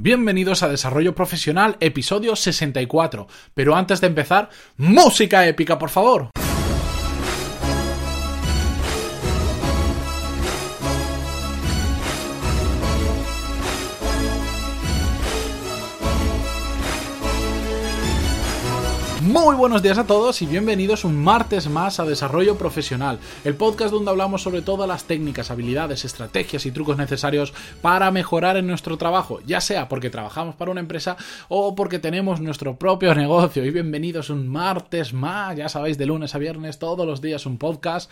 Bienvenidos a Desarrollo Profesional, episodio 64. Pero antes de empezar, música épica, por favor. Muy buenos días a todos y bienvenidos un martes más a Desarrollo Profesional, el podcast donde hablamos sobre todas las técnicas, habilidades, estrategias y trucos necesarios para mejorar en nuestro trabajo, ya sea porque trabajamos para una empresa o porque tenemos nuestro propio negocio. Y bienvenidos un martes más, ya sabéis, de lunes a viernes, todos los días un podcast.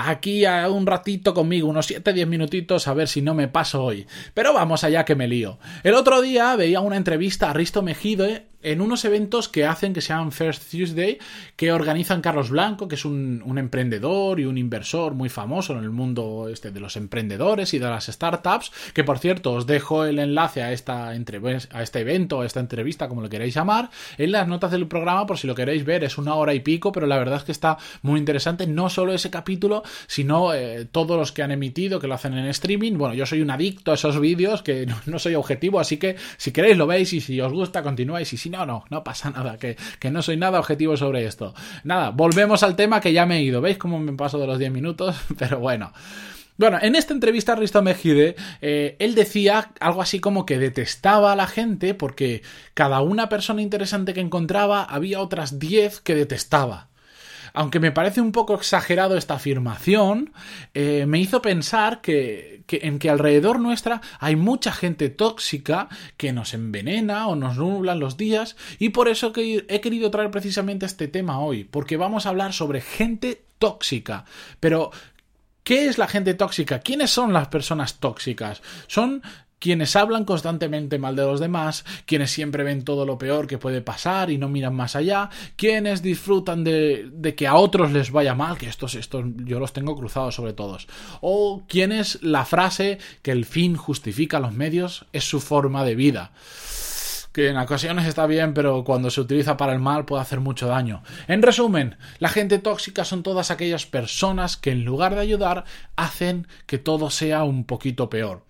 Aquí a un ratito conmigo, unos 7-10 minutitos, a ver si no me paso hoy. Pero vamos allá que me lío. El otro día veía una entrevista a Risto Mejide en unos eventos que hacen que se llaman First Tuesday, que organizan Carlos Blanco, que es un, emprendedor y un inversor muy famoso en el mundo este de los emprendedores y de las startups, que por cierto os dejo el enlace a, esta a este evento, a esta entrevista, como lo queréis llamar, en las notas del programa por si lo queréis ver, es una hora y pico, pero la verdad es que está muy interesante, no solo ese capítulo, sino eh, todos los que han emitido, que lo hacen en streaming, bueno, yo soy un adicto a esos vídeos, que no, soy objetivo, así que si queréis lo veis y si os gusta continuáis y si no, no, no pasa nada, que, no soy nada objetivo sobre esto. Nada, volvemos al tema que ya me he ido. ¿Veis cómo me paso de los 10 minutos? Pero bueno. Bueno, en esta entrevista a Risto Mejide, eh, él decía algo así como que detestaba a la gente porque cada una persona interesante que encontraba había otras 10 que detestaba aunque me parece un poco exagerado esta afirmación, eh, me hizo pensar que, en que alrededor nuestra hay mucha gente tóxica que nos envenena o nos nublan los días y por eso que he querido traer precisamente este tema hoy, porque vamos a hablar sobre gente tóxica. Pero, ¿Qué es la gente tóxica? ¿Quiénes son las personas tóxicas? Son quienes hablan constantemente mal de los demás, quienes siempre ven todo lo peor que puede pasar y no miran más allá, quienes disfrutan de, que a otros les vaya mal, que estos, estos yo los tengo cruzados sobre todos, o quienes la frase que el fin justifica los medios es su forma de vida que en ocasiones está bien, pero cuando se utiliza para el mal puede hacer mucho daño. En resumen, la gente tóxica son todas aquellas personas que en lugar de ayudar hacen que todo sea un poquito peor.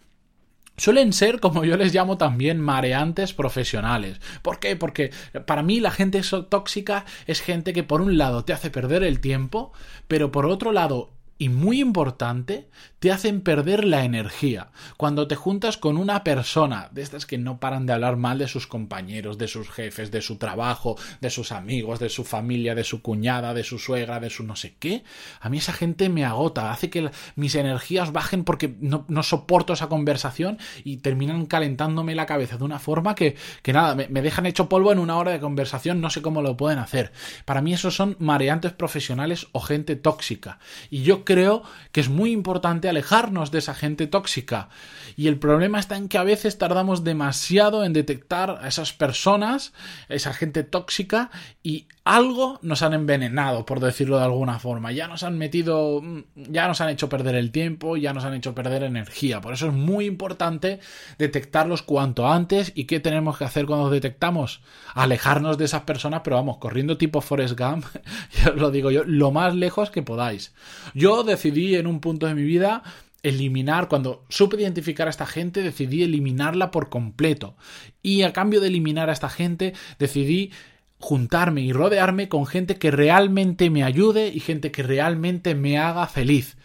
Suelen ser, como yo les llamo también, mareantes profesionales. ¿Por qué? Porque para mí la gente tóxica es gente que por un lado te hace perder el tiempo, pero por otro lado y muy importante, te hacen perder la energía. Cuando te juntas con una persona de estas que no paran de hablar mal de sus compañeros, de sus jefes, de su trabajo, de sus amigos, de su familia, de su cuñada, de su suegra, de su no sé qué, a mí esa gente me agota, hace que mis energías bajen porque no, soporto esa conversación y terminan calentándome la cabeza de una forma que, que nada, me, me dejan hecho polvo en una hora de conversación, no sé cómo lo pueden hacer. Para mí esos son mareantes profesionales o gente tóxica. Y yo creo que es muy importante alejarnos de esa gente tóxica. Y el problema está en que a veces tardamos demasiado en detectar a esas personas, esa gente tóxica, y algo nos han envenenado, por decirlo de alguna forma. Ya nos han metido, mm, ya nos han hecho perder el tiempo, ya nos han hecho perder energía. Por eso es muy importante detectarlos cuanto antes. ¿Y qué tenemos que hacer cuando detectamos? Alejarnos de esas personas, pero vamos, corriendo tipo Forrest Gump, os lo digo yo, lo más lejos que podáis. Yo decidí en un punto de mi vida eliminar, cuando supe identificar a esta gente, decidí eliminarla por completo. Y a cambio de eliminar a esta gente, decidí juntarme y rodearme con gente que realmente me ayude y gente que realmente me haga feliz.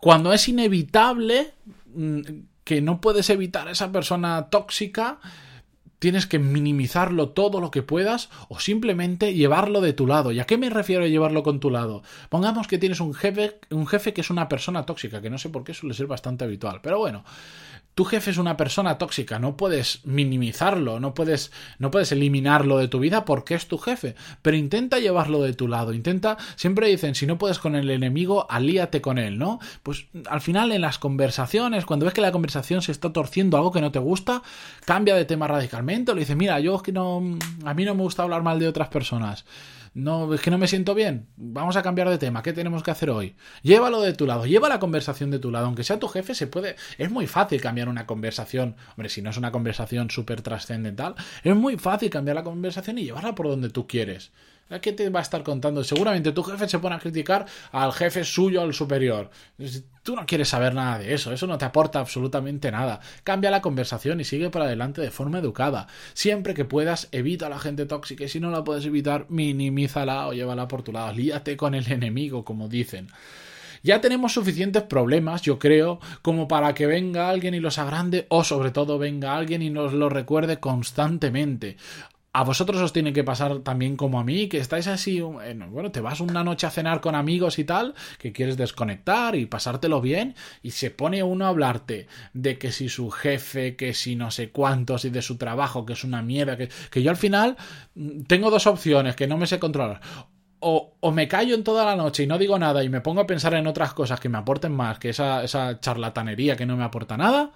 Cuando es inevitable mm, que no puedes evitar a esa persona tóxica, tienes que minimizarlo todo lo que puedas o simplemente llevarlo de tu lado. ¿Y a qué me refiero a llevarlo con tu lado? Pongamos que tienes un jefe, un jefe que es una persona tóxica, que no sé por qué suele ser bastante habitual, pero bueno, tu jefe es una persona tóxica, no puedes minimizarlo, no puedes, no puedes eliminarlo de tu vida porque es tu jefe, pero intenta llevarlo de tu lado, intenta, siempre dicen, si no puedes con el enemigo, alíate con él, ¿no? Pues al final en las conversaciones, cuando ves que la conversación se está torciendo algo que no te gusta, cambia de tema radicalmente, o le dices, mira, yo es que no, a mí no me gusta hablar mal de otras personas. No, es que no me siento bien, vamos a cambiar de tema, ¿qué tenemos que hacer hoy? Llévalo de tu lado, lleva la conversación de tu lado, aunque sea tu jefe, se puede, es muy fácil cambiar una conversación, hombre, si no es una conversación súper trascendental, es muy fácil cambiar la conversación y llevarla por donde tú quieres. ¿Qué te va a estar contando? Seguramente tu jefe se pone a criticar al jefe suyo, al superior. Tú no quieres saber nada de eso, eso no te aporta absolutamente nada. Cambia la conversación y sigue para adelante de forma educada. Siempre que puedas, evita a la gente tóxica y si no la puedes evitar, minimízala o llévala por tu lado. Líate con el enemigo, como dicen. Ya tenemos suficientes problemas, yo creo, como para que venga alguien y los agrande o sobre todo venga alguien y nos lo recuerde constantemente a vosotros os tiene que pasar también como a mí, que estáis así, bueno, te vas una noche a cenar con amigos y tal, que quieres desconectar y pasártelo bien, y se pone uno a hablarte de que si su jefe, que si no sé cuántos, y de su trabajo, que es una mierda, que, que yo al final mm, tengo dos opciones que no me sé controlar. O, o, me callo en toda la noche y no digo nada y me pongo a pensar en otras cosas que me aporten más que esa, esa charlatanería que no me aporta nada,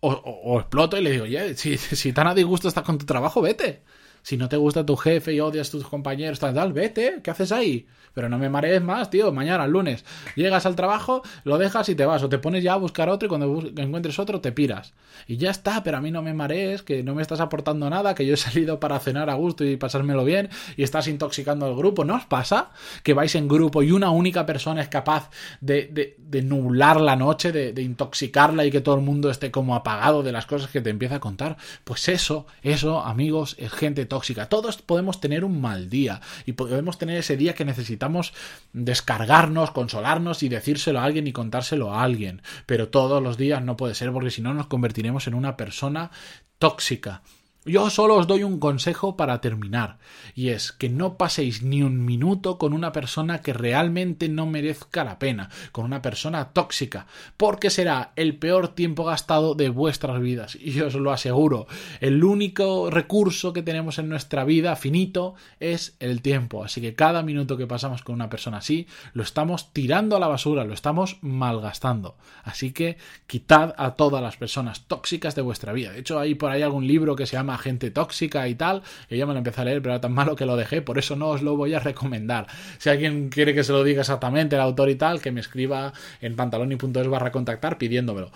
o, o, exploto y le digo, oye, si, si tan a disgusto estás con tu trabajo, vete. Si no te gusta tu jefe y odias a tus compañeros, tal, tal, vete, ¿qué haces ahí? Pero no me marees más, tío. Mañana, el lunes, llegas al trabajo, lo dejas y te vas. O te pones ya a buscar otro y cuando encuentres otro te piras. Y ya está, pero a mí no me marees, que no me estás aportando nada, que yo he salido para cenar a gusto y pasármelo bien y estás intoxicando al grupo. ¿No os pasa que vais en grupo y una única persona es capaz de, de, de nublar la noche, de, de intoxicarla y que todo el mundo esté como apagado de las cosas que te empieza a contar? Pues eso, eso, amigos, es gente tóxica. Todos podemos tener un mal día y podemos tener ese día que necesitamos descargarnos, consolarnos y decírselo a alguien y contárselo a alguien. Pero todos los días no puede ser porque si no nos convertiremos en una persona tóxica. Yo solo os doy un consejo para terminar, y es que no paséis ni un minuto con una persona que realmente no merezca la pena, con una persona tóxica, porque será el peor tiempo gastado de vuestras vidas, y os lo aseguro. El único recurso que tenemos en nuestra vida finito es el tiempo, así que cada minuto que pasamos con una persona así, lo estamos tirando a la basura, lo estamos malgastando. Así que quitad a todas las personas tóxicas de vuestra vida. De hecho, hay por ahí algún libro que se llama gente tóxica y tal, que yo me lo empecé a leer, pero era tan malo que lo dejé, por eso no os lo voy a recomendar. Si alguien quiere que se lo diga exactamente el autor y tal, que me escriba en pantaloni.es barra contactar pidiéndomelo.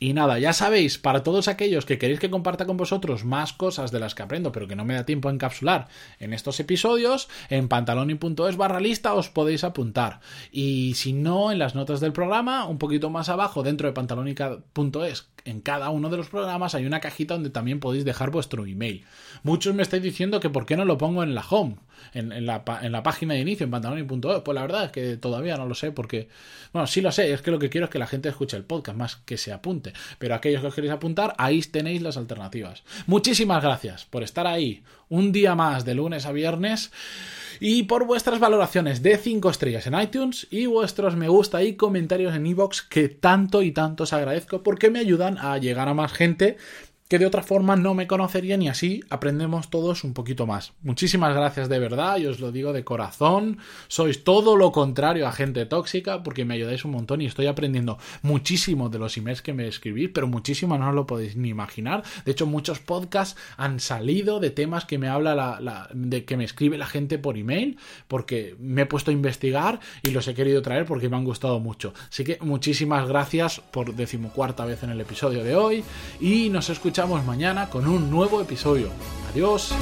Y nada, ya sabéis, para todos aquellos que queréis que comparta con vosotros más cosas de las que aprendo, pero que no me da tiempo a encapsular en estos episodios, en pantaloni.es barra lista os podéis apuntar. Y si no, en las notas del programa, un poquito más abajo, dentro de pantalonica.es, en cada uno de los programas hay una cajita donde también podéis dejar vuestro email. Muchos me estáis diciendo que por qué no lo pongo en la home, en, la, en la, página de inicio, en pantaloni.es. Pues la verdad es que todavía no lo sé, porque, bueno, sí lo sé, es que lo que quiero es que la gente escuche el podcast, más que se apunte. Pero aquellos que os queréis apuntar, ahí tenéis las alternativas. Muchísimas gracias por estar ahí un día más de lunes a viernes y por vuestras valoraciones de 5 estrellas en iTunes y vuestros me gusta y comentarios en iVoox que tanto y tanto os agradezco porque me ayudan a llegar a más gente que de otra forma no me conocerían y así aprendemos todos un poquito más. Muchísimas gracias de verdad y os lo digo de corazón. Sois todo lo contrario a gente tóxica porque me ayudáis un montón y estoy aprendiendo muchísimo de los emails que me escribís, pero muchísimo no lo podéis ni imaginar. De hecho, muchos podcasts han salido de temas que me habla la, de que me escribe la gente por email porque me he puesto a investigar y los he querido traer porque me han gustado mucho. Así que muchísimas gracias por decimocuarta vez en el episodio de hoy y nos escuchamos mañana con un nuevo episodio. Adiós.